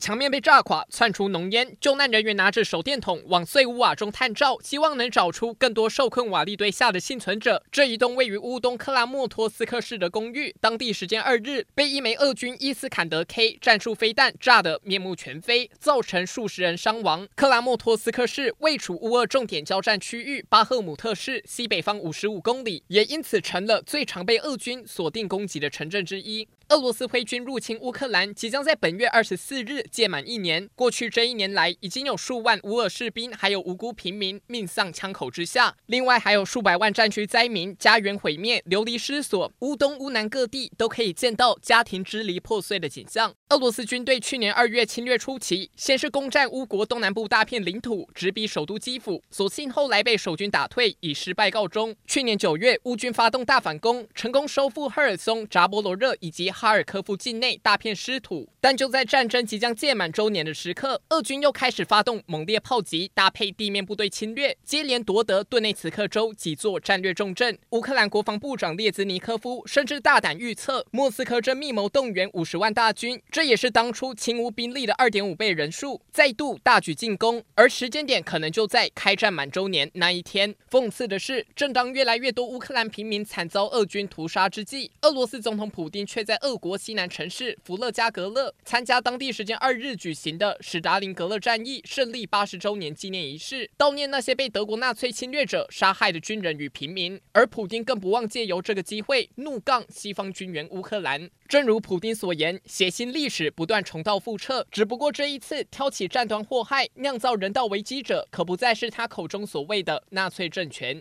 墙面被炸垮，窜出浓烟，救难人员拿着手电筒往碎屋瓦中探照，希望能找出更多受困瓦砾堆下的幸存者。这一栋位于乌东克拉莫托斯克市的公寓，当地时间二日被一枚俄军伊斯坎德 K 战术飞弹炸得面目全非，造成数十人伤亡。克拉莫托斯克市位处乌俄重点交战区域巴赫姆特市西北方五十五公里，也因此成了最常被俄军锁定攻击的城镇之一。俄罗斯挥军入侵乌克兰，即将在本月二十四日届满一年。过去这一年来，已经有数万乌尔士兵还有无辜平民命丧枪口之下，另外还有数百万战区灾民家园毁灭、流离失所。乌东、乌南各地都可以见到家庭支离破碎的景象。俄罗斯军队去年二月侵略初期，先是攻占乌国东南部大片领土，直逼首都基辅，所幸后来被守军打退，以失败告终。去年九月，乌军发动大反攻，成功收复赫尔松、扎波罗热以及。哈尔科夫境内大片失土，但就在战争即将届满周年的时刻，俄军又开始发动猛烈炮击，搭配地面部队侵略，接连夺得顿内茨克州几座战略重镇。乌克兰国防部长列兹尼科夫甚至大胆预测，莫斯科正密谋动员五十万大军，这也是当初侵乌兵力的二点五倍人数，再度大举进攻，而时间点可能就在开战满周年那一天。讽刺的是，正当越来越多乌克兰平民惨遭俄军屠杀之际，俄罗斯总统普丁却在俄国西南城市弗勒加格勒参加当地时间二二日举行的史达林格勒战役胜利八十周年纪念仪式，悼念那些被德国纳粹侵略者杀害的军人与平民。而普丁更不忘借由这个机会怒杠西方军援乌克兰。正如普丁所言，血腥历史不断重蹈覆辙，只不过这一次挑起战端祸害、酿造人道危机者，可不再是他口中所谓的纳粹政权。